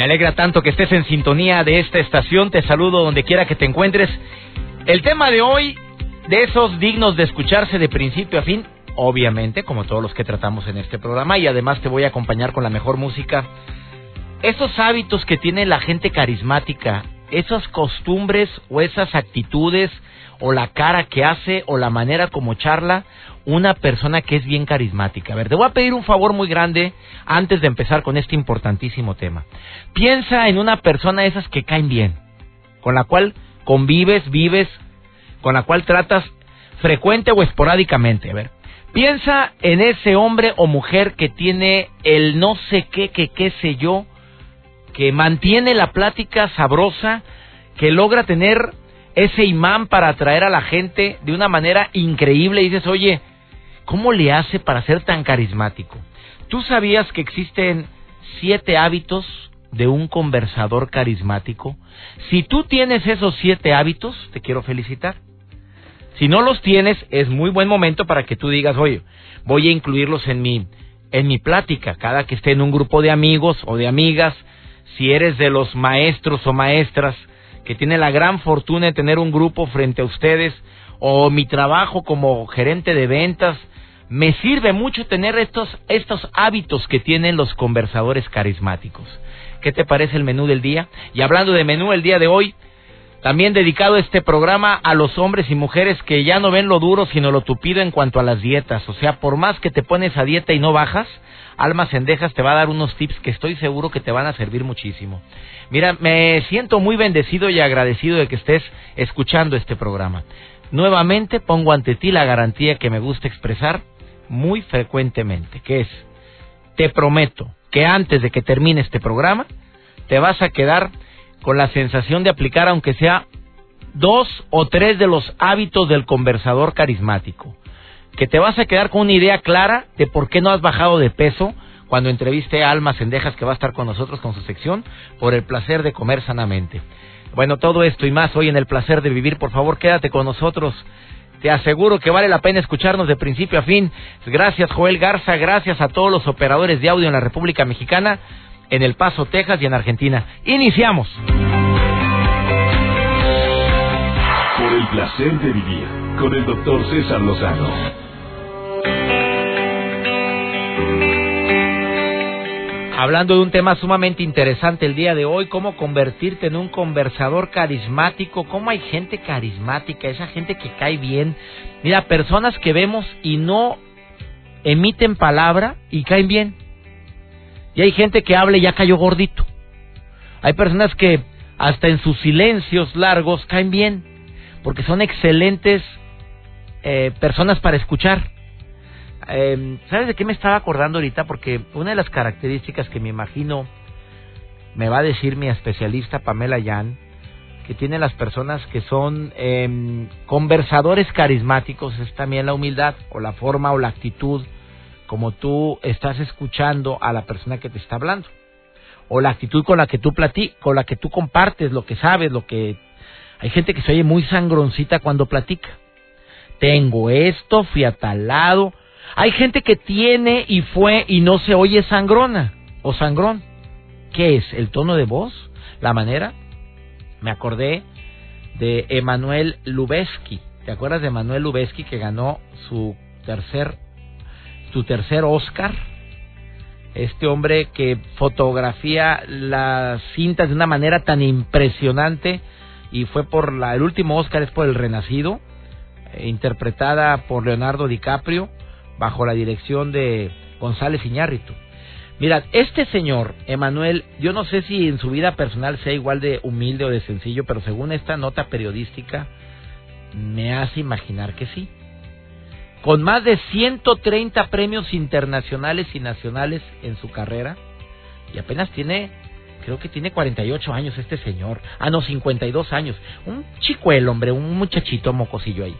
Me alegra tanto que estés en sintonía de esta estación. Te saludo donde quiera que te encuentres. El tema de hoy, de esos dignos de escucharse de principio a fin, obviamente, como todos los que tratamos en este programa, y además te voy a acompañar con la mejor música. Esos hábitos que tiene la gente carismática, esas costumbres o esas actitudes o la cara que hace o la manera como charla una persona que es bien carismática. A ver, te voy a pedir un favor muy grande antes de empezar con este importantísimo tema. Piensa en una persona de esas que caen bien, con la cual convives, vives, con la cual tratas frecuente o esporádicamente. A ver, piensa en ese hombre o mujer que tiene el no sé qué, que qué sé yo, que mantiene la plática sabrosa, que logra tener ese imán para atraer a la gente de una manera increíble. Y dices, oye, ¿cómo le hace para ser tan carismático? ¿Tú sabías que existen siete hábitos de un conversador carismático? Si tú tienes esos siete hábitos, te quiero felicitar. Si no los tienes, es muy buen momento para que tú digas, oye, voy a incluirlos en mi, en mi plática, cada que esté en un grupo de amigos o de amigas, si eres de los maestros o maestras que tiene la gran fortuna de tener un grupo frente a ustedes, o mi trabajo como gerente de ventas, me sirve mucho tener estos, estos hábitos que tienen los conversadores carismáticos. ¿Qué te parece el menú del día? Y hablando de menú el día de hoy, también dedicado este programa a los hombres y mujeres que ya no ven lo duro sino lo tupido en cuanto a las dietas. O sea, por más que te pones a dieta y no bajas, Alma Cendejas te va a dar unos tips que estoy seguro que te van a servir muchísimo. Mira, me siento muy bendecido y agradecido de que estés escuchando este programa. Nuevamente pongo ante ti la garantía que me gusta expresar muy frecuentemente, que es, te prometo que antes de que termine este programa, te vas a quedar con la sensación de aplicar aunque sea dos o tres de los hábitos del conversador carismático, que te vas a quedar con una idea clara de por qué no has bajado de peso, cuando entreviste a Alma Sendejas, que va a estar con nosotros con su sección, por el placer de comer sanamente. Bueno, todo esto y más hoy en el placer de vivir, por favor, quédate con nosotros. Te aseguro que vale la pena escucharnos de principio a fin. Gracias Joel Garza, gracias a todos los operadores de audio en la República Mexicana, en El Paso, Texas y en Argentina. Iniciamos. Por el placer de vivir con el doctor César Lozano. hablando de un tema sumamente interesante el día de hoy, cómo convertirte en un conversador carismático, cómo hay gente carismática, esa gente que cae bien. Mira, personas que vemos y no emiten palabra y caen bien. Y hay gente que habla y ya cayó gordito. Hay personas que hasta en sus silencios largos caen bien, porque son excelentes eh, personas para escuchar. Eh, ¿Sabes de qué me estaba acordando ahorita? Porque una de las características que me imagino me va a decir mi especialista Pamela Yan, que tiene las personas que son eh, conversadores carismáticos, es también la humildad o la forma o la actitud como tú estás escuchando a la persona que te está hablando o la actitud con la que tú platicas, con la que tú compartes lo que sabes, lo que hay gente que se oye muy sangroncita cuando platica. Tengo esto, fui lado, hay gente que tiene y fue y no se oye sangrona o sangrón. ¿Qué es? ¿El tono de voz? ¿La manera? Me acordé de Emanuel Lubezki. ¿Te acuerdas de Emanuel Lubezki que ganó su tercer su tercer Oscar? Este hombre que fotografía las cintas de una manera tan impresionante y fue por la, el último Oscar es por El Renacido, eh, interpretada por Leonardo DiCaprio bajo la dirección de González Iñárritu. Mira, este señor, Emanuel, yo no sé si en su vida personal sea igual de humilde o de sencillo, pero según esta nota periodística, me hace imaginar que sí. Con más de 130 premios internacionales y nacionales en su carrera y apenas tiene creo que tiene 48 años este señor. Ah, no, 52 años. Un el hombre, un muchachito mocosillo ahí.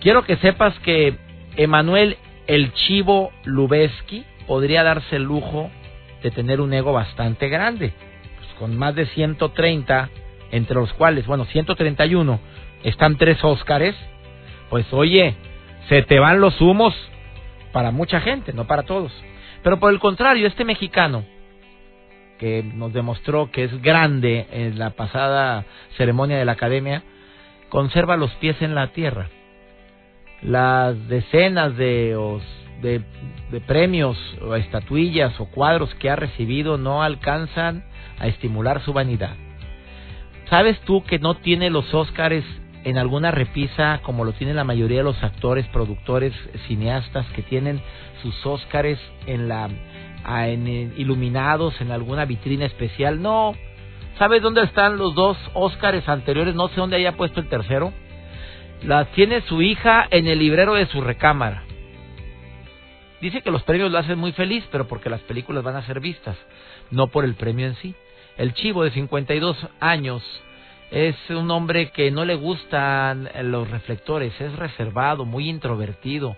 Quiero que sepas que Emanuel el Chivo Lubeski podría darse el lujo de tener un ego bastante grande. Pues con más de 130, entre los cuales, bueno, 131, están tres Óscares. Pues oye, se te van los humos para mucha gente, no para todos. Pero por el contrario, este mexicano que nos demostró que es grande en la pasada ceremonia de la academia, conserva los pies en la tierra. Las decenas de, de, premios o estatuillas o cuadros que ha recibido no alcanzan a estimular su vanidad. ¿Sabes tú que no tiene los Óscares en alguna repisa como lo tienen la mayoría de los actores, productores, cineastas que tienen sus Óscares en la en, iluminados en alguna vitrina especial. No. ¿Sabes dónde están los dos Óscares anteriores? No sé dónde haya puesto el tercero. La tiene su hija en el librero de su recámara. Dice que los premios lo hacen muy feliz, pero porque las películas van a ser vistas, no por el premio en sí. El chivo de 52 años es un hombre que no le gustan los reflectores, es reservado, muy introvertido,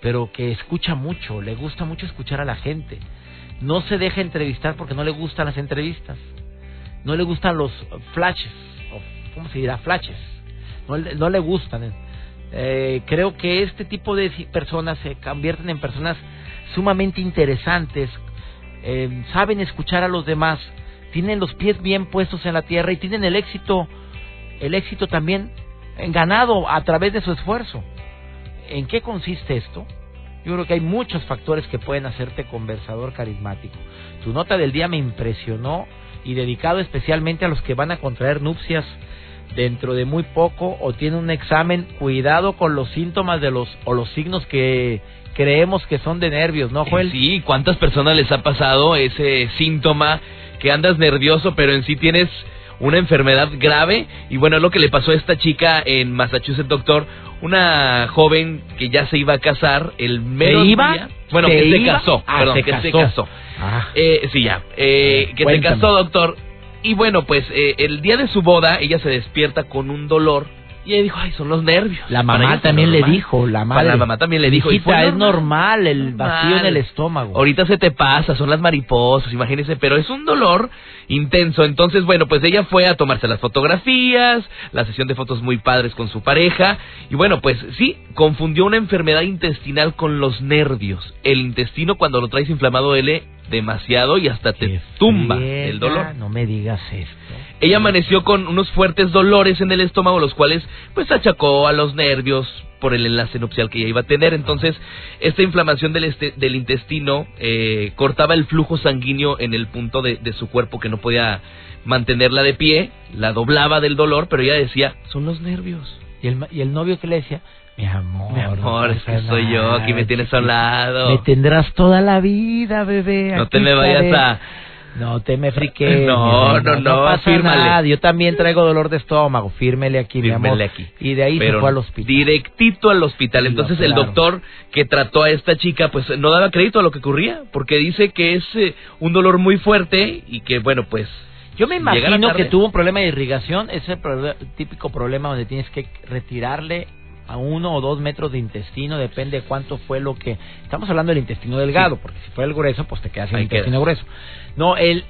pero que escucha mucho, le gusta mucho escuchar a la gente no se deja entrevistar porque no le gustan las entrevistas, no le gustan los flashes, o ¿cómo se dirá? Flashes, no, le gustan. Eh, creo que este tipo de personas se convierten en personas sumamente interesantes, eh, saben escuchar a los demás, tienen los pies bien puestos en la tierra y tienen el éxito, el éxito también ganado a través de su esfuerzo. ¿En qué consiste esto? Yo creo que hay muchos factores que pueden hacerte conversador carismático. Tu nota del día me impresionó y dedicado especialmente a los que van a contraer nupcias dentro de muy poco o tienen un examen. Cuidado con los síntomas de los o los signos que creemos que son de nervios, ¿no, Joel? Sí, ¿cuántas personas les ha pasado ese síntoma que andas nervioso, pero en sí tienes una enfermedad grave? Y bueno, es lo que le pasó a esta chica en Massachusetts, doctor. Una joven que ya se iba a casar el mero iba? bueno que se casó ah, perdón que se casó. ah. eh, sí ya. Eh, que se casó doctor. Y bueno pues eh, el día de su boda ella se despierta con un dolor y ella dijo, ay, son los nervios. La mamá también le dijo, la madre. La mamá también le dijo. Hijita, es normal el vacío en el estómago. Ahorita se te pasa, son las mariposas, imagínese, pero es un dolor intenso. Entonces, bueno, pues ella fue a tomarse las fotografías, la sesión de fotos muy padres con su pareja. Y bueno, pues sí, confundió una enfermedad intestinal con los nervios. El intestino cuando lo traes inflamado L demasiado y hasta te tumba el dolor. No me digas esto. Ella amaneció con unos fuertes dolores en el estómago, los cuales pues achacó a los nervios por el enlace nupcial que ella iba a tener. Entonces, esta inflamación del, este, del intestino eh, cortaba el flujo sanguíneo en el punto de, de su cuerpo que no podía mantenerla de pie, la doblaba del dolor, pero ella decía, son los nervios. ¿Y el, y el novio que le decía? Mi amor, mi amor, es que soy yo, aquí me tienes al lado. Me tendrás toda la vida, bebé. No te me vayas a no te me friques. No, no, no, no, pasa Nada. Yo también traigo dolor de estómago. Fírmele aquí, mi amor. aquí. Y de ahí se fue al hospital. Directito al hospital. Entonces el doctor que trató a esta chica, pues no daba crédito a lo que ocurría, porque dice que es eh, un dolor muy fuerte y que, bueno, pues. Yo me imagino que tuvo un problema de irrigación, ese típico problema donde tienes que retirarle a uno o dos metros de intestino, depende de cuánto fue lo que... Estamos hablando del intestino delgado, porque si fue el grueso, pues te quedas en el intestino grueso. No, el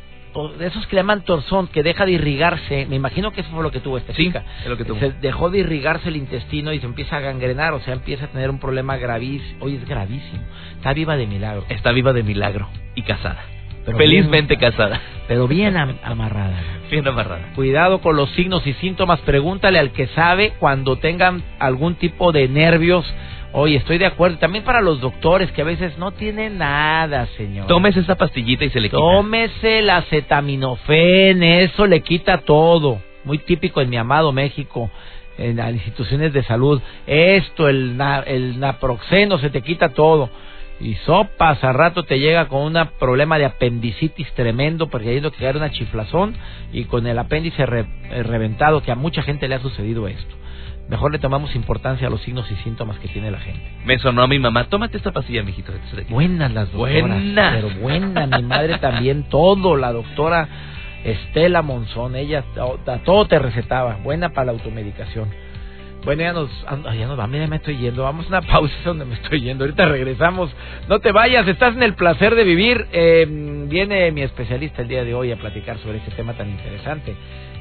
de esos que le llaman torzón, que deja de irrigarse, me imagino que eso fue lo que tuvo esta chica. lo que tuvo. Se dejó de irrigarse el intestino y se empieza a gangrenar, o sea, empieza a tener un problema gravísimo. Oye, es gravísimo. Está viva de milagro. Está viva de milagro y casada. Felizmente casada. Pero bien amarrada. Bien amarrada. Cuidado con los signos y síntomas. Pregúntale al que sabe cuando tengan algún tipo de nervios Oye, estoy de acuerdo. También para los doctores que a veces no tienen nada, señor. Tómese esa pastillita y se le quita. Tómese la acetaminofén, eso le quita todo. Muy típico en mi amado México, en las instituciones de salud. Esto, el, el naproxeno, se te quita todo. Y sopas, a rato te llega con un problema de apendicitis tremendo, porque hay que dar una chiflazón y con el apéndice reventado, que a mucha gente le ha sucedido esto. mejor le tomamos importancia a los signos y síntomas que tiene la gente. Me sonó a mi mamá, tómate esta pastilla, mijito. Buenas las doctoras. Buenas. Pero buena, mi madre también, todo, la doctora Estela Monzón, ella a todo te recetaba, buena para la automedicación. Bueno, ya nos, ya nos va, mira, me estoy yendo. Vamos a una pausa donde me estoy yendo. Ahorita regresamos. No te vayas, estás en el placer de vivir. Eh, viene mi especialista el día de hoy a platicar sobre este tema tan interesante.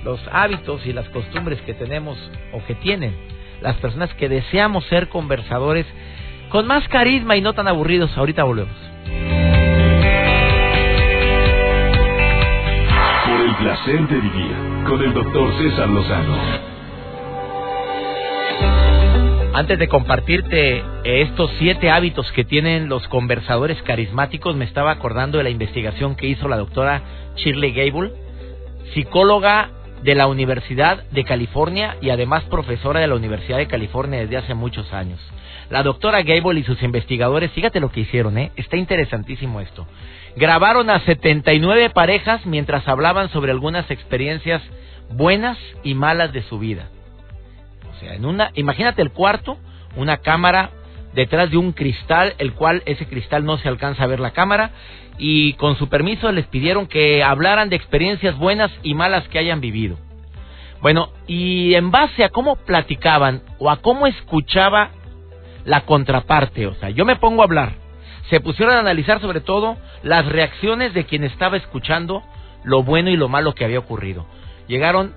Los hábitos y las costumbres que tenemos o que tienen las personas que deseamos ser conversadores con más carisma y no tan aburridos. Ahorita volvemos. Por el placer de vivir con el doctor César Lozano. Antes de compartirte estos siete hábitos que tienen los conversadores carismáticos, me estaba acordando de la investigación que hizo la doctora Shirley Gable, psicóloga de la Universidad de California y además profesora de la Universidad de California desde hace muchos años. La doctora Gable y sus investigadores, fíjate lo que hicieron, ¿eh? está interesantísimo esto. Grabaron a 79 parejas mientras hablaban sobre algunas experiencias buenas y malas de su vida en una, imagínate el cuarto, una cámara detrás de un cristal, el cual ese cristal no se alcanza a ver la cámara, y con su permiso les pidieron que hablaran de experiencias buenas y malas que hayan vivido. Bueno, y en base a cómo platicaban o a cómo escuchaba la contraparte, o sea, yo me pongo a hablar, se pusieron a analizar sobre todo las reacciones de quien estaba escuchando lo bueno y lo malo que había ocurrido. Llegaron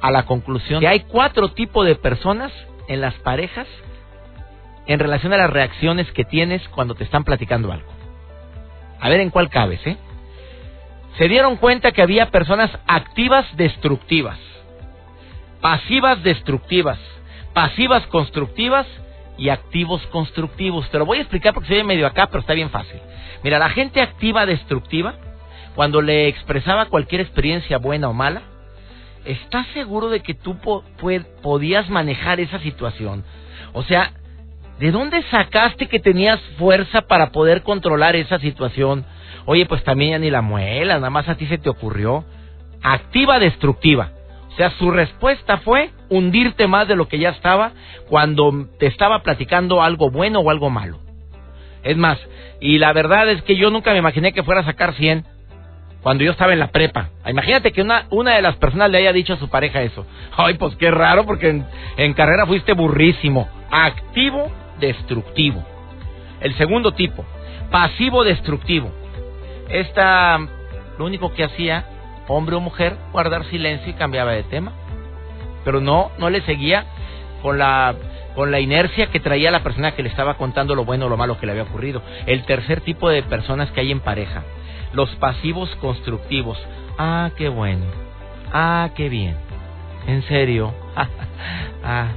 a la conclusión que hay cuatro tipos de personas en las parejas en relación a las reacciones que tienes cuando te están platicando algo. A ver en cuál cabes. Se dieron cuenta que había personas activas destructivas, pasivas destructivas, pasivas constructivas y activos constructivos. Te lo voy a explicar porque se ve medio acá, pero está bien fácil. Mira, la gente activa destructiva, cuando le expresaba cualquier experiencia buena o mala, ¿estás seguro de que tú podías manejar esa situación? O sea, ¿de dónde sacaste que tenías fuerza para poder controlar esa situación? Oye, pues también ya ni la muela, nada más a ti se te ocurrió. Activa destructiva. O sea, su respuesta fue hundirte más de lo que ya estaba cuando te estaba platicando algo bueno o algo malo. Es más, y la verdad es que yo nunca me imaginé que fuera a sacar 100 cuando yo estaba en la prepa. Imagínate que una, una de las personas le haya dicho a su pareja eso. Ay, pues qué raro, porque en, carrera fuiste burrísimo. Activo, destructivo. El segundo tipo, pasivo, destructivo. Esta, lo único que hacía, hombre o mujer, guardar silencio y cambiaba de tema. Pero no, no le seguía con la con la inercia que traía la persona que le estaba contando lo bueno o lo malo que le había ocurrido. El tercer tipo de personas que hay en pareja, los pasivos constructivos. Ah, qué bueno. Ah, qué bien. En serio. ah,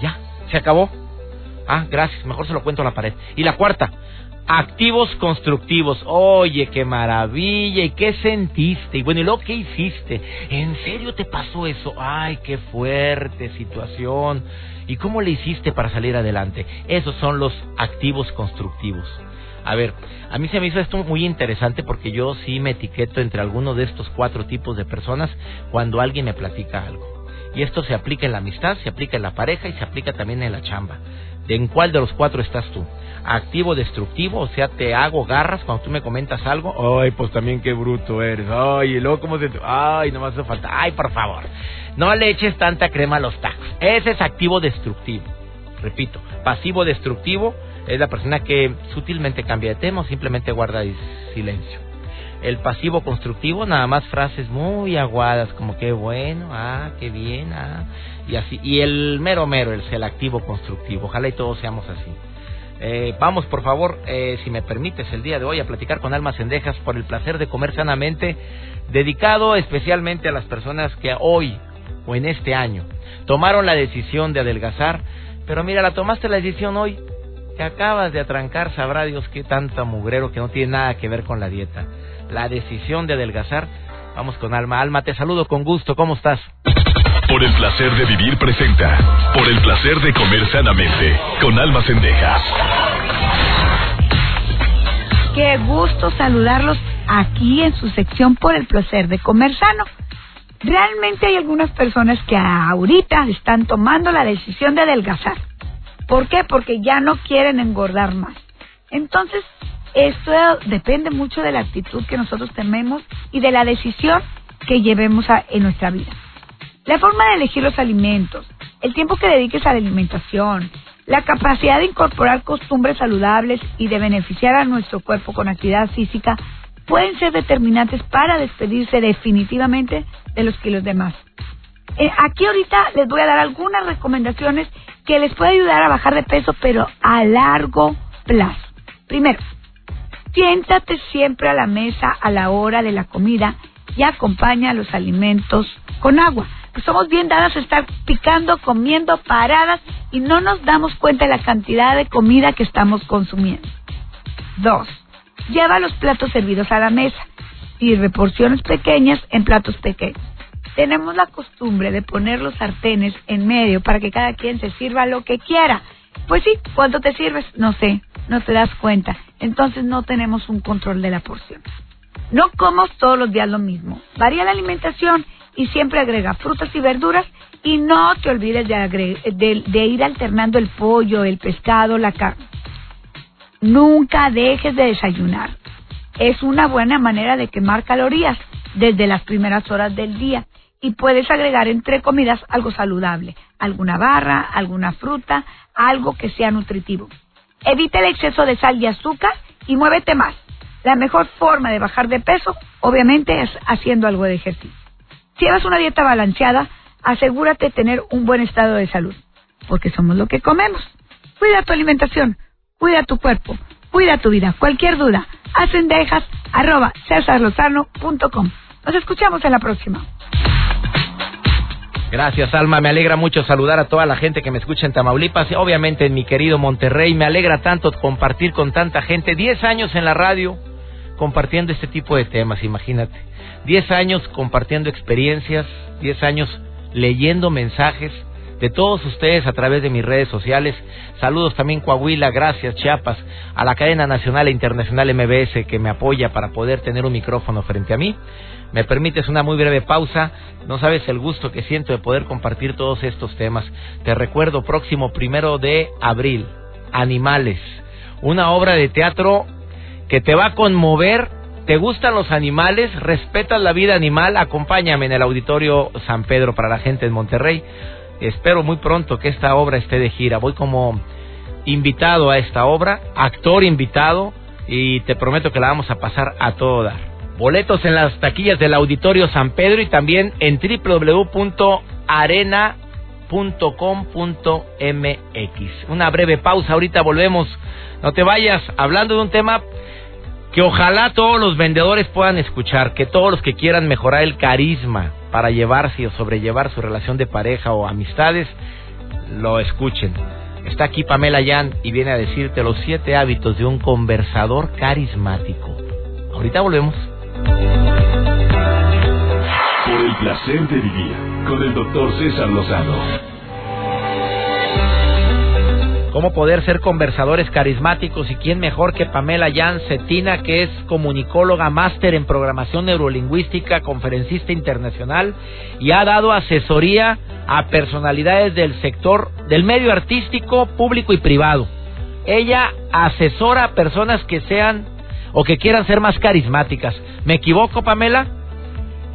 ya, se acabó. Ah, gracias, mejor se lo cuento a la pared. Y la cuarta, activos constructivos. Oye, qué maravilla. ¿Y qué sentiste? Y bueno, ¿y lo que hiciste? ¿En serio te pasó eso? Ay, qué fuerte situación. ¿Y cómo le hiciste para salir adelante? Esos son los activos constructivos. A ver, a mí se me hizo esto muy interesante porque yo sí me etiqueto entre alguno de estos cuatro tipos de personas cuando alguien me platica algo. Y esto se aplica en la amistad, se aplica en la pareja y se aplica también en la chamba. ¿En cuál de los cuatro estás tú? Activo, destructivo, o sea, te hago garras cuando tú me comentas algo. Ay, pues también qué bruto eres. Ay, y luego cómo se... Ay, no me hace falta. Ay, por favor. No le eches tanta crema a los tacos. Ese es activo, destructivo. Repito, pasivo, destructivo es la persona que sutilmente cambia de tema o simplemente guarda silencio. El pasivo constructivo, nada más frases muy aguadas, como que bueno, ah, qué bien, ah, y así. Y el mero mero, el selectivo constructivo. Ojalá y todos seamos así. Eh, vamos, por favor, eh, si me permites, el día de hoy a platicar con Almas Cendejas por el placer de comer sanamente, dedicado especialmente a las personas que hoy o en este año tomaron la decisión de adelgazar, pero mira, la tomaste la decisión hoy, acabas de atrancar, sabrá Dios qué tanto mugrero que no tiene nada que ver con la dieta. La decisión de adelgazar. Vamos con Alma. Alma, te saludo con gusto. ¿Cómo estás? Por el placer de vivir presenta. Por el placer de comer sanamente. Con Alma Cendejas. Qué gusto saludarlos aquí en su sección Por el placer de comer sano. Realmente hay algunas personas que ahorita están tomando la decisión de adelgazar. ¿Por qué? Porque ya no quieren engordar más. Entonces, esto depende mucho de la actitud que nosotros tenemos y de la decisión que llevemos en nuestra vida. La forma de elegir los alimentos, el tiempo que dediques a la alimentación, la capacidad de incorporar costumbres saludables y de beneficiar a nuestro cuerpo con actividad física pueden ser determinantes para despedirse definitivamente de los kilos de más. Eh, aquí ahorita les voy a dar algunas recomendaciones que les puede ayudar a bajar de peso, pero a largo plazo. Primero, siéntate siempre a la mesa a la hora de la comida y acompaña los alimentos con agua. Pues somos bien dadas a estar picando, comiendo, paradas y no nos damos cuenta de la cantidad de comida que estamos consumiendo. Dos, lleva los platos servidos a la mesa. Sirve porciones pequeñas en platos pequeños. Tenemos la costumbre de poner los sartenes en medio para que cada quien se sirva lo que quiera. Pues sí, ¿cuánto te sirves? No sé, no te das cuenta. Entonces no tenemos un control de la porción. No comas todos los días lo mismo. Varía la alimentación y siempre agrega frutas y verduras y no te olvides de, de ir alternando el pollo, el pescado, la carne. Nunca dejes de desayunar. Es una buena manera de quemar calorías desde las primeras horas del día y puedes agregar entre comidas algo saludable, alguna barra, alguna fruta, algo que sea nutritivo. Evita el exceso de sal y azúcar y muévete más. La mejor forma de bajar de peso, obviamente, es haciendo algo de ejercicio. Si llevas una dieta balanceada, asegúrate de tener un buen estado de salud, porque somos lo que comemos. Cuida tu alimentación, cuida tu cuerpo, cuida tu vida. Cualquier duda, dejas arroba cesarlozano.com. Nos escuchamos en la próxima. Gracias, Alma. Me alegra mucho saludar a toda la gente que me escucha en Tamaulipas y obviamente en mi querido Monterrey. Me alegra tanto compartir con tanta gente. Diez años en la radio compartiendo este tipo de temas, imagínate. Diez años compartiendo experiencias, diez años leyendo mensajes de todos ustedes a través de mis redes sociales. Saludos también Coahuila, gracias Chiapas, a la cadena nacional e internacional MBS que me apoya para poder tener un micrófono frente a mí. Me permites una muy breve pausa. No sabes el gusto que siento de poder compartir todos estos temas. Te recuerdo, próximo primero de abril, Animales. Una obra de teatro que te va a conmover. ¿Te gustan los animales? ¿Respetas la vida animal? Acompáñame en el Auditorio San Pedro para la gente en Monterrey. Espero muy pronto que esta obra esté de gira. Voy como invitado a esta obra, actor invitado, y te prometo que la vamos a pasar a todo dar. Boletos en las taquillas del Auditorio San Pedro y también en www.arena.com.mx. Una breve pausa, ahorita volvemos. No te vayas hablando de un tema que ojalá todos los vendedores puedan escuchar, que todos los que quieran mejorar el carisma para llevarse o sobrellevar su relación de pareja o amistades, lo escuchen. Está aquí Pamela Yan y viene a decirte los siete hábitos de un conversador carismático. Ahorita volvemos. Por el placer de vivir con el doctor César Lozano. Cómo poder ser conversadores carismáticos y quién mejor que Pamela Jan Cetina, que es comunicóloga máster en programación neurolingüística, conferencista internacional y ha dado asesoría a personalidades del sector del medio artístico, público y privado. Ella asesora a personas que sean o que quieran ser más carismáticas. ¿Me equivoco, Pamela?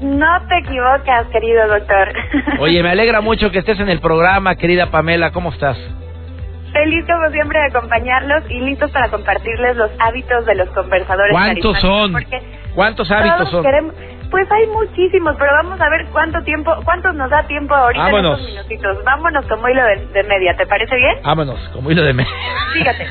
No te equivocas, querido doctor. Oye, me alegra mucho que estés en el programa, querida Pamela. ¿Cómo estás? Feliz como siempre de acompañarlos y listos para compartirles los hábitos de los conversadores. ¿Cuántos son? ¿Cuántos hábitos son? pues hay muchísimos, pero vamos a ver cuánto tiempo, cuántos nos da tiempo ahorita Vámonos. en estos minutitos. Vámonos como hilo de, media, ¿te parece bien? Vámonos, como hilo de media. Fíjate,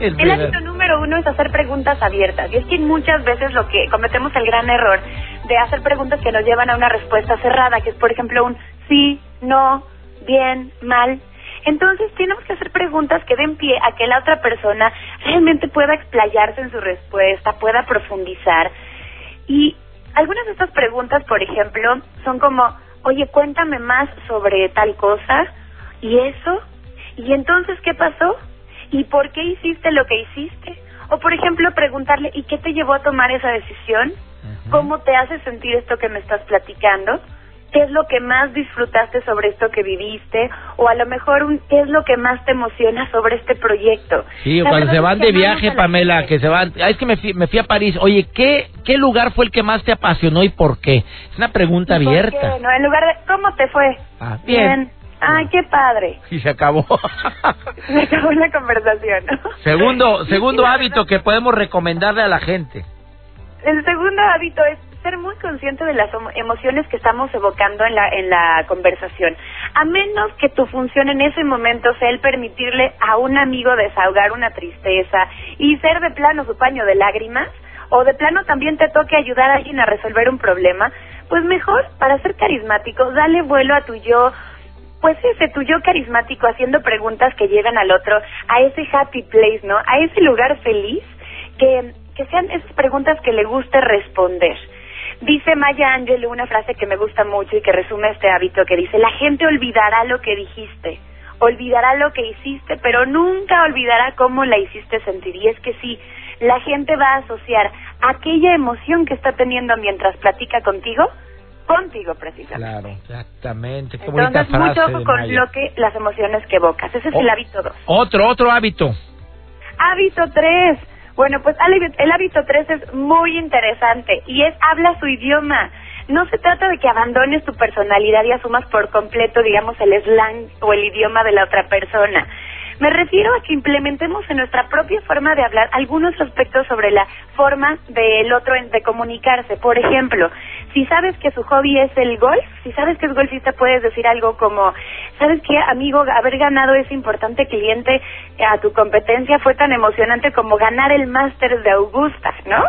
el, el hábito número uno es hacer preguntas abiertas. Y es que muchas veces lo que cometemos el gran error de hacer preguntas que nos llevan a una respuesta cerrada, que es por ejemplo un sí, no, bien, mal, entonces tenemos que hacer preguntas que den pie a que la otra persona realmente pueda explayarse en su respuesta, pueda profundizar. Y algunas de estas preguntas, por ejemplo, son como, oye, cuéntame más sobre tal cosa, y eso, y entonces, ¿qué pasó? ¿Y por qué hiciste lo que hiciste? O, por ejemplo, preguntarle, ¿y qué te llevó a tomar esa decisión? ¿Cómo te hace sentir esto que me estás platicando? Qué es lo que más disfrutaste sobre esto que viviste o a lo mejor un, qué es lo que más te emociona sobre este proyecto. Sí, cuando se van de viaje, Pamela, que se van, es que me fui, me fui a París. Oye, ¿qué qué lugar fue el que más te apasionó y por qué? Es una pregunta abierta. No, en lugar de ¿cómo te fue? Ah, bien. Ay, qué padre. Y se acabó. se acabó la conversación. Segundo, segundo hábito que podemos recomendarle a la gente. El segundo hábito es ser muy consciente de las emociones que estamos evocando en la, en la conversación. A menos que tu función en ese momento sea el permitirle a un amigo desahogar una tristeza y ser de plano su paño de lágrimas, o de plano también te toque ayudar a alguien a resolver un problema, pues mejor, para ser carismático, dale vuelo a tu yo, pues ese tu yo carismático haciendo preguntas que lleven al otro a ese happy place, ¿no? A ese lugar feliz que, que sean esas preguntas que le guste responder. Dice Maya Angelou una frase que me gusta mucho y que resume este hábito que dice, la gente olvidará lo que dijiste, olvidará lo que hiciste, pero nunca olvidará cómo la hiciste sentir. Y es que sí, la gente va a asociar aquella emoción que está teniendo mientras platica contigo contigo precisamente. Claro, exactamente. Qué Entonces, frase mucho con lo que las emociones que evocas. Ese es el hábito 2. Otro, otro hábito. Hábito 3 bueno, pues el hábito 3 es muy interesante y es habla su idioma. No se trata de que abandones tu personalidad y asumas por completo, digamos, el slang o el idioma de la otra persona. Me refiero a que implementemos en nuestra propia forma de hablar algunos aspectos sobre la forma del otro de comunicarse. Por ejemplo, si sabes que su hobby es el golf, si sabes que es golfista, puedes decir algo como, ¿sabes qué, amigo? Haber ganado ese importante cliente a tu competencia fue tan emocionante como ganar el máster de Augusta, ¿no?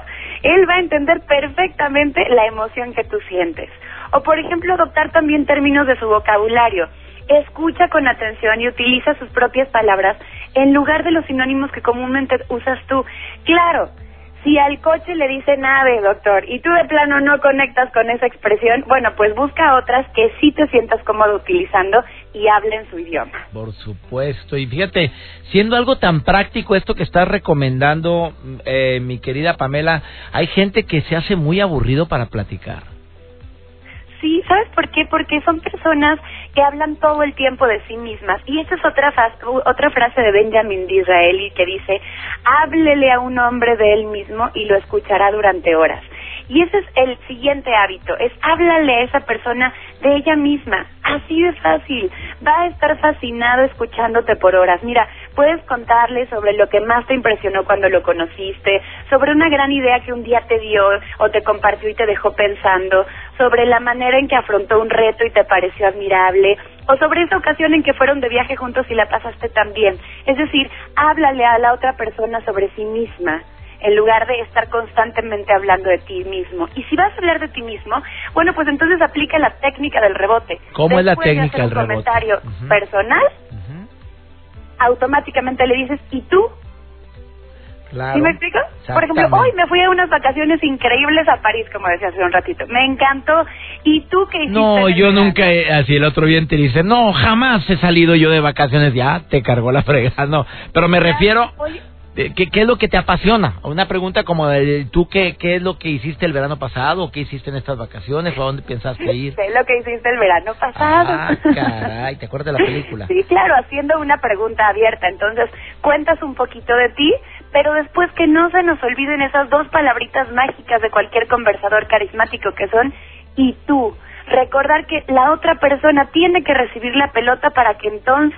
Él va a entender perfectamente la emoción que tú sientes. O, por ejemplo, adoptar también términos de su vocabulario escucha con atención y utiliza sus propias palabras en lugar de los sinónimos que comúnmente usas tú. Claro, si al coche le dice nave, doctor, y tú de plano no conectas con esa expresión, bueno, pues busca otras que sí te sientas cómodo utilizando y hablen su idioma. Por supuesto. Y fíjate, siendo algo tan práctico esto que estás recomendando, eh, mi querida Pamela, hay gente que se hace muy aburrido para platicar. Sí, ¿sabes por qué? Porque son personas que hablan todo el tiempo de sí mismas. Y esa es otra, otra frase de Benjamin Disraeli que dice, háblele a un hombre de él mismo y lo escuchará durante horas. Y ese es el siguiente hábito, es háblale a esa persona de ella misma, así de fácil. Va a estar fascinado escuchándote por horas. Mira, puedes contarle sobre lo que más te impresionó cuando lo conociste, sobre una gran idea que un día te dio o te compartió y te dejó pensando, sobre la manera en que afrontó un reto y te pareció admirable, o sobre esa ocasión en que fueron de viaje juntos y la pasaste tan bien. Es decir, háblale a la otra persona sobre sí misma en lugar de estar constantemente hablando de ti mismo. Y si vas a hablar de ti mismo, bueno, pues entonces aplica la técnica del rebote. ¿Cómo es la técnica del rebote? comentario personal, automáticamente le dices, ¿y tú? Claro. ¿Sí me explico? Por ejemplo, hoy me fui a unas vacaciones increíbles a París, como decía hace un ratito. Me encantó. ¿Y tú qué hiciste? No, yo nunca, así el otro día te dice, no, jamás he salido yo de vacaciones. Ya, te cargó la fregada, no. Pero me refiero... ¿Qué, ¿Qué, es lo que te apasiona? Una pregunta como de, tú qué, qué es lo que hiciste el verano pasado, qué hiciste en estas vacaciones, o a dónde pensaste ir. ¿Qué es lo que hiciste el verano pasado? Ah, caray, ¿te acuerdas de la película? Sí, claro, haciendo una pregunta abierta. Entonces, cuentas un poquito de ti, pero después que no se nos olviden esas dos palabritas mágicas de cualquier conversador carismático que son y tú. Recordar que la otra persona tiene que recibir la pelota para que entonces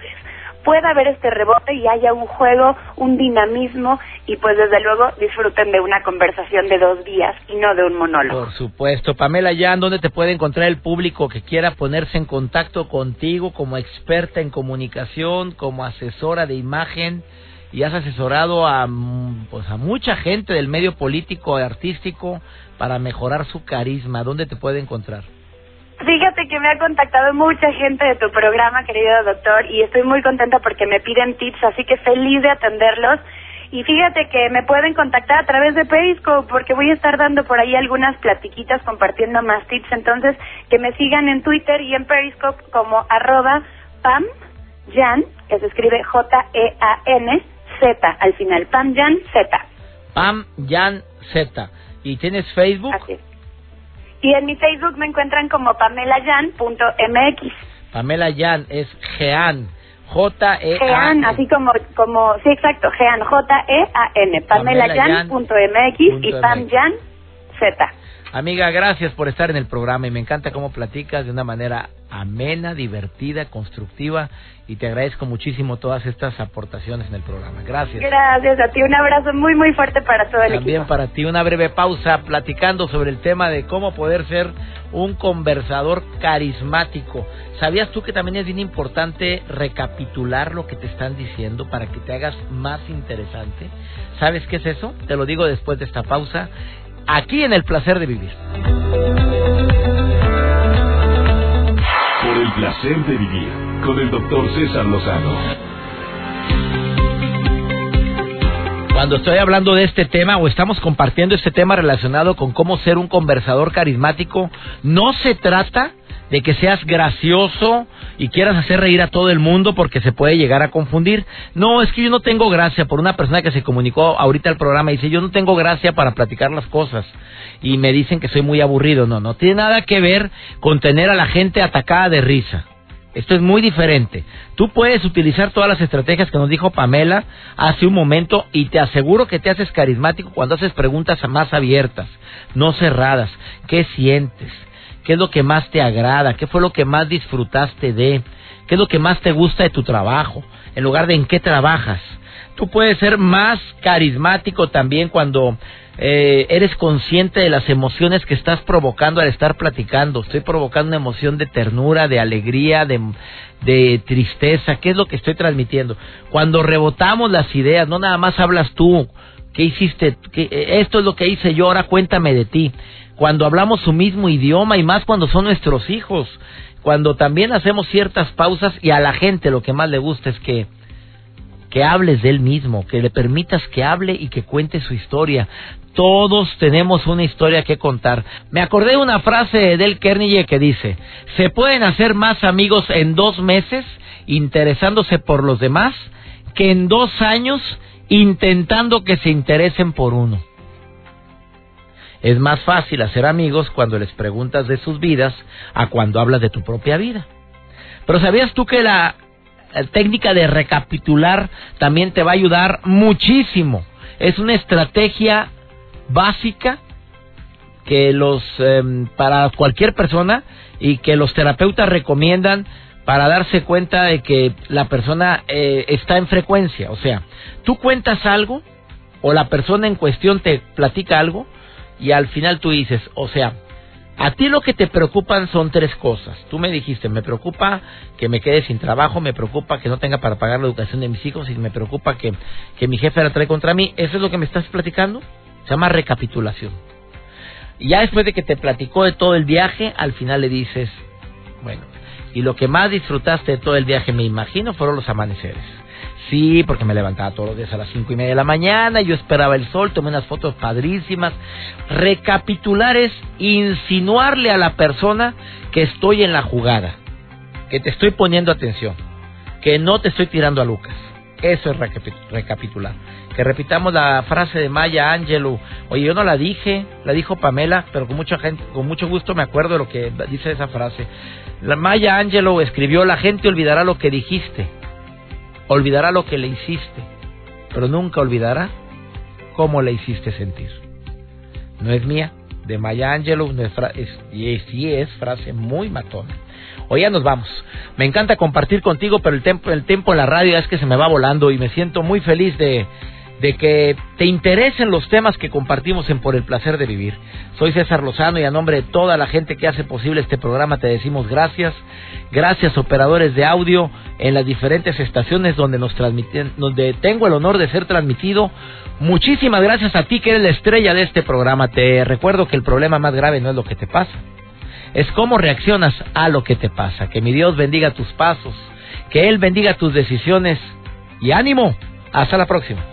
pueda haber este rebote y haya un juego, un dinamismo y pues desde luego disfruten de una conversación de dos días y no de un monólogo. Por supuesto. Pamela Yan, ¿dónde te puede encontrar el público que quiera ponerse en contacto contigo como experta en comunicación, como asesora de imagen? y has asesorado a, pues, a mucha gente del medio político y artístico para mejorar su carisma. ¿Dónde te puede encontrar? Fíjate que me ha contactado mucha gente de tu programa, querido doctor, y estoy muy contenta porque me piden tips, así que feliz de atenderlos. Y fíjate que me pueden contactar a través de Periscope porque voy a estar dando por ahí algunas platiquitas compartiendo más tips. Entonces, que me sigan en Twitter y en Periscope como arroba Pam Jan, que se escribe J-E-A-N Z al final. Pam Jan Z. Pam Jan Z. ¿Y tienes Facebook? Así Y en mi Facebook me encuentran como pamelayan.mx. Pamela Yan es Jean. J-E-A. Jean, así como, como, sí, exacto, Jean, J-E-A-N, pamelayan.mx y Pamjan Z. Amiga, gracias por estar en el programa y me encanta cómo platicas de una manera amena, divertida, constructiva y te agradezco muchísimo todas estas aportaciones en el programa. Gracias. Gracias a ti, un abrazo muy muy fuerte para todo el También para ti una breve pausa platicando sobre el tema de cómo poder ser un conversador carismático. ¿Sabías tú que también es bien importante recapitular lo que te están diciendo para que te hagas más interesante? ¿Sabes qué es eso? Te lo digo después de esta pausa aquí en el placer de vivir. Por el placer de vivir con el doctor César Lozano. Cuando estoy hablando de este tema o estamos compartiendo este tema relacionado con cómo ser un conversador carismático, no se trata de que seas gracioso y quieras hacer reír a todo el mundo porque se puede llegar a confundir. No, es que yo no tengo gracia por una persona que se comunicó ahorita al programa y dice, yo no tengo gracia para platicar las cosas y me dicen que soy muy aburrido. No, no tiene nada que ver con tener a la gente atacada de risa. Esto es muy diferente. Tú puedes utilizar todas las estrategias que nos dijo Pamela hace un momento y te aseguro que te haces carismático cuando haces preguntas más abiertas, no cerradas. ¿Qué sientes? ¿Qué es lo que más te agrada? ¿Qué fue lo que más disfrutaste de? ¿Qué es lo que más te gusta de tu trabajo? En lugar de en qué trabajas. Tú puedes ser más carismático también cuando eh, eres consciente de las emociones que estás provocando al estar platicando. Estoy provocando una emoción de ternura, de alegría, de, tristeza. ¿Qué es lo que estoy transmitiendo? Cuando rebotamos las ideas, no nada más hablas tú. ¿Qué hiciste? ¿Qué, esto es lo que hice yo, ahora cuéntame de ti cuando hablamos su mismo idioma y más cuando son nuestros hijos, cuando también hacemos ciertas pausas y a la gente lo que más le gusta es que que hables de él mismo, que le permitas que hable y que cuente su historia. Todos tenemos una historia que contar. Me acordé de una frase de Del Carnegie que dice, se pueden hacer más amigos en dos meses interesándose por los demás que en dos años intentando que se interesen por uno. Es más fácil hacer amigos cuando les preguntas de sus vidas a cuando hablas de tu propia vida. Pero ¿sabías tú que la técnica de recapitular también te va a ayudar muchísimo? Es una estrategia básica que los em, para cualquier persona y que los terapeutas recomiendan para darse cuenta de que la persona eh, está en frecuencia. O sea, tú cuentas algo o la persona en cuestión te platica algo y al final tú dices, o sea, a ti lo que te preocupan son tres cosas. Tú me dijiste, me preocupa que me quede sin trabajo, me preocupa que no tenga para pagar la educación de mis hijos y me preocupa que, que mi jefe la trae contra mí. ¿Eso es lo que me estás platicando? Se llama recapitulación. Y ya después de que te platicó de todo el viaje, al final le dices, bueno, y lo que más disfrutaste de todo el viaje, me imagino, fueron los amaneceres. Sí, porque me levantaba todos los días a las cinco y media de la mañana, yo esperaba el sol, tomé unas fotos padrísimas. Recapitular es insinuarle a la persona que estoy en la jugada, que te estoy poniendo atención, que no te estoy tirando a Lucas. Eso es recapitular. Que repitamos la frase de Maya Angelou. Oye, yo no la dije, la dijo Pamela, pero con mucha gente, con mucho gusto me acuerdo de lo que dice esa frase. La Maya Angelou escribió: La gente olvidará lo que dijiste, olvidará lo que le hiciste, pero nunca olvidará cómo le hiciste sentir. No es mía, de Maya Angelou, y sí es frase muy matona. Hoy ya nos vamos. Me encanta compartir contigo, pero el tiempo, el tiempo en la radio es que se me va volando y me siento muy feliz de, de que te interesen los temas que compartimos en Por el Placer de Vivir. Soy César Lozano y a nombre de toda la gente que hace posible este programa te decimos gracias. Gracias operadores de audio en las diferentes estaciones donde nos transmiten, donde tengo el honor de ser transmitido. Muchísimas gracias a ti que eres la estrella de este programa. Te recuerdo que el problema más grave no es lo que te pasa, es cómo reaccionas a lo que te pasa. Que mi Dios bendiga tus pasos, que Él bendiga tus decisiones y ánimo. Hasta la próxima.